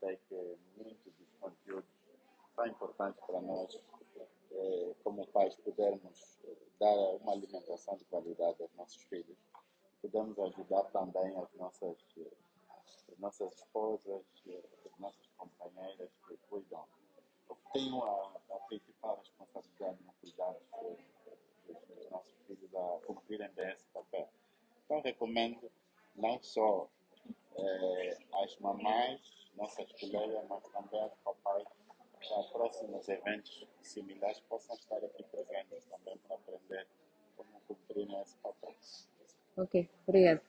que muitos dos conteúdos são importantes para nós, eh, como pais, podermos eh, dar uma alimentação de qualidade aos nossos filhos. Podemos ajudar também as nossas, eh, as nossas esposas, as nossas companheiras que cuidam, tenham a, a principal responsabilidade no cuidado dos, nossos filhos a cumprirem bem esse papel. Então, recomendo não só eh, as mamães, nossas colegas, mas também os papais, para próximos eventos similares possam estar aqui presentes também para aprender como cumprir esse papel. Ok, obrigada.